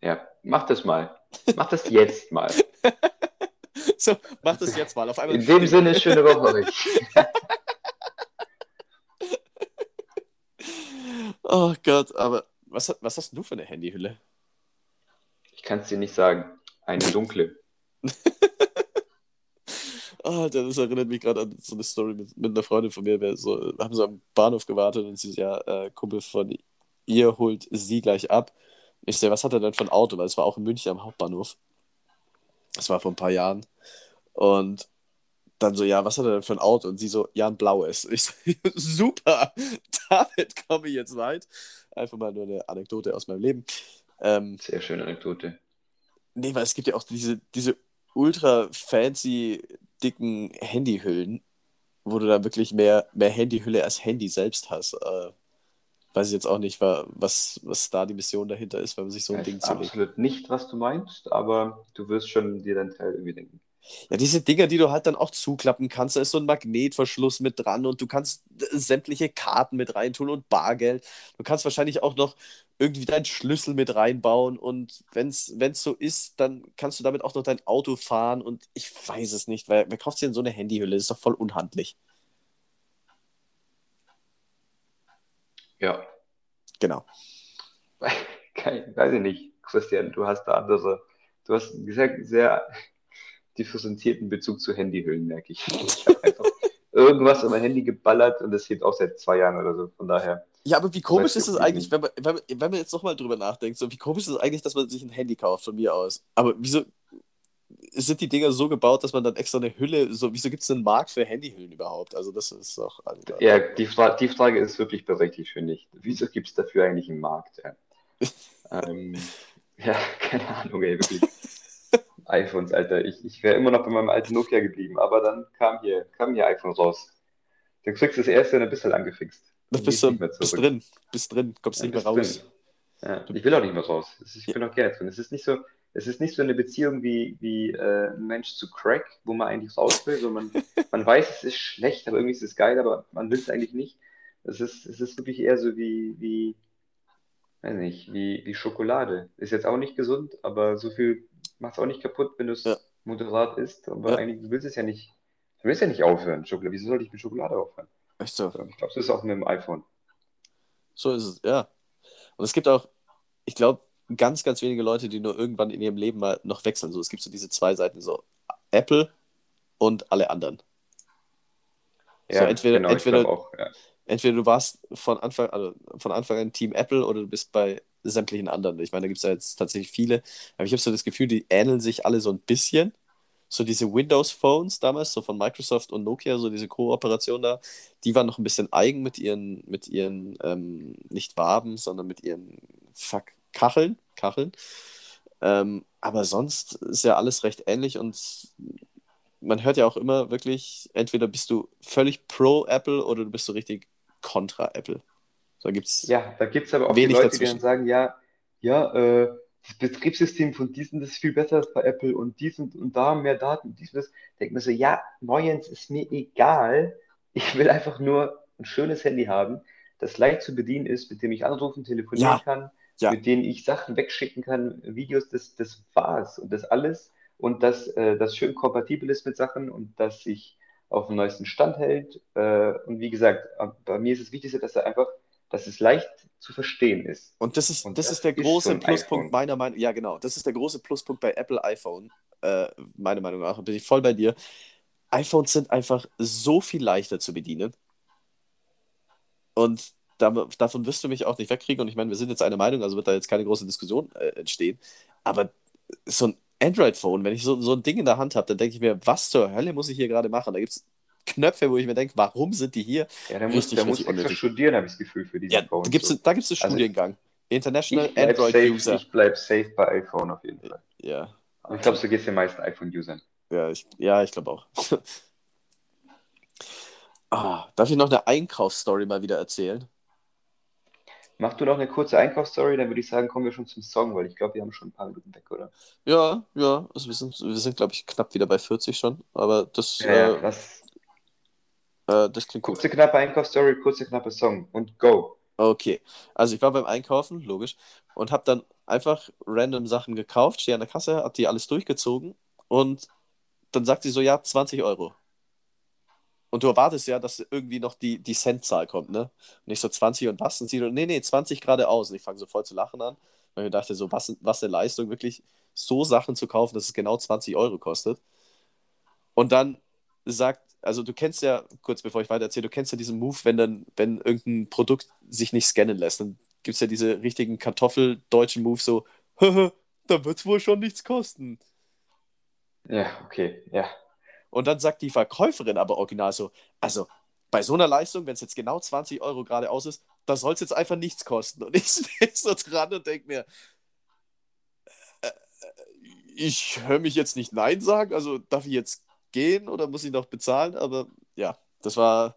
Ja, mach das mal. Mach das jetzt mal. [LAUGHS] So, mach das jetzt mal. Auf einmal In dem [LAUGHS] Sinne, schöne Woche euch. [LAUGHS] Oh Gott, aber was, was hast du für eine Handyhülle? Ich kann es dir nicht sagen. Eine dunkle. Oh, das erinnert mich gerade an so eine Story mit, mit einer Freundin von mir. Wir so, haben so am Bahnhof gewartet und sie so, ja, äh, Kumpel von ihr holt sie gleich ab. Ich sehe, was hat er denn für ein Auto? Weil es war auch in München am Hauptbahnhof. Das war vor ein paar Jahren. Und dann so, ja, was hat er denn für ein Auto? Und sie so, ja, ein blaues. Ich so, [LAUGHS] super, damit komme ich jetzt weit. Einfach mal nur eine Anekdote aus meinem Leben. Ähm, Sehr schöne Anekdote. Nee, weil es gibt ja auch diese, diese ultra fancy, dicken Handyhüllen, wo du dann wirklich mehr, mehr Handyhülle als Handy selbst hast. Äh, weiß ich jetzt auch nicht, wa- was, was da die Mission dahinter ist, wenn man sich so ein Ich Ding zulegt. absolut nicht, was du meinst, aber du wirst schon dir deinen Teil irgendwie denken. Ja, diese Dinger, die du halt dann auch zuklappen kannst, da ist so ein Magnetverschluss mit dran und du kannst äh, sämtliche Karten mit reintun und Bargeld. Du kannst wahrscheinlich auch noch irgendwie deinen Schlüssel mit reinbauen und wenn es so ist, dann kannst du damit auch noch dein Auto fahren und ich weiß es nicht, weil wer kauft sich denn so eine Handyhülle? Das ist doch voll unhandlich. Ja, Genau. [LAUGHS] weiß ich nicht, Christian, du hast da andere, du hast einen sehr, sehr differenzierten Bezug zu Handyhüllen, merke ich. [LAUGHS] Ich habe einfach irgendwas in mein Handy geballert und das hebt auch seit zwei Jahren oder so, von daher. Ja, aber wie komisch Weißt du, ist es eigentlich, wenn man, wenn, man, wenn man jetzt nochmal drüber nachdenkt, so wie komisch ist es eigentlich, dass man sich ein Handy kauft, von mir aus. Aber wieso sind die Dinger so gebaut, dass man dann extra eine Hülle, so, wieso gibt es einen Markt für Handyhüllen überhaupt? Also das ist doch. Also, Ja, die, Fra die Frage ist wirklich berechtigt, finde ich. Wieso gibt es dafür eigentlich einen Markt? Ja, [LAUGHS] ähm, ja [LAUGHS] keine Ahnung, ey, wirklich. iPhones, Alter. Ich, ich wäre immer noch bei meinem alten Nokia geblieben, aber dann kam hier, kam hier iPhone raus. Du kriegst das erste und dann bist du halt angefixt. Da bist du bist drin, bist drin, kommst Ja, nicht mehr raus. Ja, ich will auch nicht mehr raus. Ich bin auch gerne drin. Es ist nicht so, es ist nicht so eine Beziehung wie, wie äh, ein Mensch zu Crack, wo man eigentlich raus will. So man, [LAUGHS] man weiß, es ist schlecht, aber irgendwie ist es geil, aber man will es eigentlich nicht. Es ist, es ist wirklich eher so wie, wie, weiß nicht, wie, wie Schokolade. Ist jetzt auch nicht gesund, aber so viel macht es auch nicht kaputt, wenn du es Ja, moderat isst. Aber ja, eigentlich, du willst es ja nicht, du willst ja nicht aufhören, Schokolade. Wieso soll ich mit Schokolade aufhören? Echt so. So, ich glaube, das ist auch mit dem iPhone. So ist es, ja. Und es gibt auch, ich glaube, ganz, ganz wenige Leute, die nur irgendwann in ihrem Leben mal noch wechseln. So, es gibt so diese zwei Seiten, so Apple und alle anderen. So, Ja, entweder, genau, entweder, auch. Ja. entweder du warst von Anfang, also von Anfang an Team Apple oder du bist bei sämtlichen anderen. Ich meine, da gibt es ja jetzt tatsächlich viele, aber ich habe so das Gefühl, die ähneln sich alle so ein bisschen. So diese Windows Phones damals, so von Microsoft und Nokia, so diese Kooperation da, die waren noch ein bisschen eigen mit ihren, mit ihren, ähm, nicht Waben, sondern mit ihren Fuck, Kacheln, Kacheln. Ähm, aber sonst ist ja alles recht ähnlich und man hört ja auch immer wirklich, entweder bist du völlig pro Apple oder du bist so richtig kontra Apple. So gibt's Ja, da gibt es aber auch wenig Leute, die dann dazwischen. sagen, ja, ja, äh, das Betriebssystem von diesem, das ist viel besser als bei Apple und dies und, und da mehr Daten, dies und das. Denkt mir so, ja, Moins ist mir egal. Ich will einfach nur ein schönes Handy haben, das leicht zu bedienen ist, mit dem ich anrufen, telefonieren Ja, kann, ja. mit dem ich Sachen wegschicken kann, Videos, das, das war's und das alles. Und das, äh, das schön kompatibel ist mit Sachen und das sich auf dem neuesten Stand hält. Äh, und wie gesagt, bei mir ist es Wichtigste, dass er einfach dass es leicht zu verstehen ist. Und das ist, Und das das ist der ist große Pluspunkt iPhone. meiner Meinung Ja, genau. Das ist der große Pluspunkt bei Apple iPhone. Äh, meiner Meinung nach. Bin ich voll bei dir. iPhones sind einfach so viel leichter zu bedienen. Und da, davon wirst du mich auch nicht wegkriegen. Und ich meine, wir sind jetzt einer Meinung, also wird da jetzt keine große Diskussion äh, entstehen. Aber so ein Android-Phone, wenn ich so, so ein Ding in der Hand habe, dann denke ich mir, was zur Hölle muss ich hier gerade machen? Da gibt es Knöpfe, wo ich mir denke, warum sind die hier? Ja, der muss, der muss extra unnötig. studieren, habe ich das Gefühl, für diese Ja, da Phones. gibt es So. da einen Also Studiengang. International Android safe, User. ich bleib safe bei iPhone auf jeden Fall. Ja. Und ich glaube, so geht es den meisten iPhone-Usern. Ja, ich, ja, ich glaube auch. [LAUGHS] ah, darf ich noch eine Einkaufsstory mal wieder erzählen? Mach du noch eine kurze Einkaufsstory, dann würde ich sagen, kommen wir schon zum Song, weil ich glaube, wir haben schon ein paar Minuten weg, oder? Ja, ja, also wir sind, wir sind glaube ich, knapp wieder bei 40 schon, aber das, Ja, ja, äh? Äh, das klingt gut. Kurze, knappe Einkaufsstory, kurze, knappe Song und go. Okay, also ich war beim Einkaufen, logisch, und habe dann einfach random Sachen gekauft, stehe an der Kasse, hab die alles durchgezogen und dann sagt sie so, ja, 20 Euro. Und du erwartest ja, dass irgendwie noch die, die Centzahl kommt, ne? Und ich so 20 und was? Und sie nee, nee, 20 geradeaus. Und ich fange so voll zu lachen an, weil ich dachte, so, was, was eine Leistung, wirklich so Sachen zu kaufen, dass es genau 20 Euro kostet. Und dann sagt, also du kennst ja, kurz bevor ich weiter erzähle, du kennst ja diesen Move, wenn dann, wenn irgendein Produkt sich nicht scannen lässt, dann gibt es ja diese richtigen Kartoffeldeutschen Move, so, [LAUGHS] da wird es wohl schon nichts kosten. Ja, okay, ja. Und dann sagt die Verkäuferin aber original so, also bei so einer Leistung, wenn es jetzt genau 20 Euro geradeaus ist, da soll es jetzt einfach nichts kosten. Und ich [LAUGHS] stehe so dran und denke mir, äh, ich höre mich jetzt nicht Nein sagen, also darf ich jetzt gehen oder muss ich noch bezahlen? Aber ja, das war,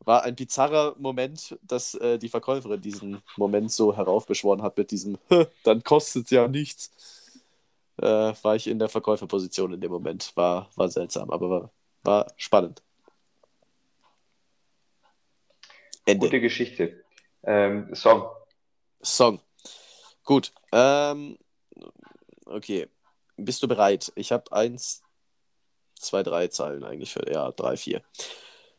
war ein bizarrer Moment, dass äh, die Verkäuferin diesen Moment so heraufbeschworen hat mit diesem, dann kostet es ja nichts. Äh, war ich in der Verkäuferposition in dem Moment. War, war seltsam, aber war, war spannend. Ende. Gute Geschichte. Ähm, Song. Song. Gut. Ähm, okay. Bist du bereit? Ich habe eins, zwei, drei Zeilen eigentlich für. Ja, drei, vier.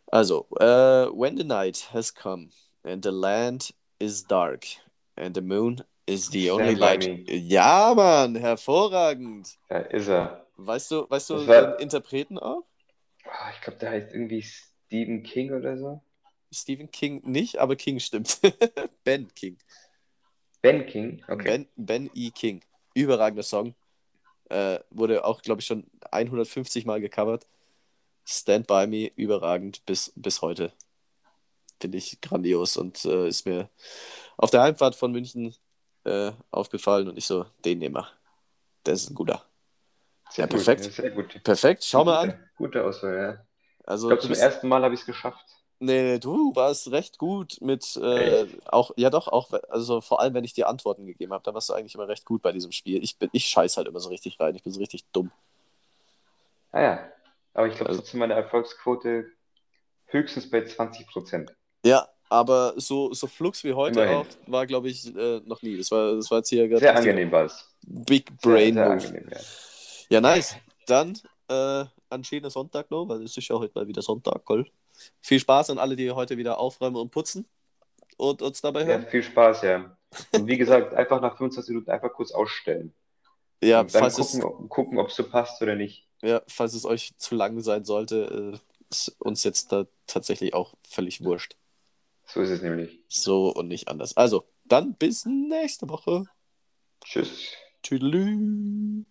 Also, äh, when the night has come and the land is dark and the moon is the only light. Ja, Mann, hervorragend. Da ist er. Weißt du, weißt du war- den Interpreten auch? Ah, Ich glaube, der heißt irgendwie Stephen King oder so. Stephen King nicht, aber King stimmt. [LAUGHS] ben King. Ben King. Okay. Ben, ben E. King. Überragender Song. Äh, wurde auch, glaube ich, schon 150 Mal gecovert. Stand By Me, überragend bis, bis heute. Finde ich grandios und äh, ist mir auf der Heimfahrt von München äh, aufgefallen und ich so, den nehmen wir. Der ist ein guter. Sehr Ja, gut, perfekt. Sehr gut. Perfekt, schau mal an. Gute, Auswahl, ja. Ich Also, glaube, du zum bist, ersten Mal habe ich es geschafft. nee, du warst recht gut mit, äh, auch, ja doch, auch, also vor allem, wenn ich dir Antworten gegeben habe, dann warst du eigentlich immer recht gut bei diesem Spiel. Ich bin, ich scheiß halt immer so richtig rein, ich bin so richtig dumm. Ah ja. Aber ich glaube Also- trotzdem meine Erfolgsquote höchstens bei 20 Prozent. Ja, Aber so, so flux wie heute Immerhin. auch war, glaube ich, äh, noch nie. Das war, das war jetzt hier gerade Sehr angenehm war es. Big Sehr, Brain sehr Move. angenehm, ja. Ja, nice. Dann äh, einen schönen Sonntag noch, weil es ist ja heute mal wieder Sonntag, cool. Viel Spaß an alle, die heute wieder aufräumen und putzen und uns dabei Ja, hören. viel Spaß, ja. Und wie gesagt, einfach nach 25 Minuten einfach kurz ausstellen. Ja, und dann gucken, gucken ob es so passt oder nicht. Ja, falls es euch zu lang sein sollte, äh, ist uns jetzt da tatsächlich auch völlig wurscht. So ist es nämlich. So und nicht anders. Also, dann bis nächste Woche. Tschüss. Tschüss.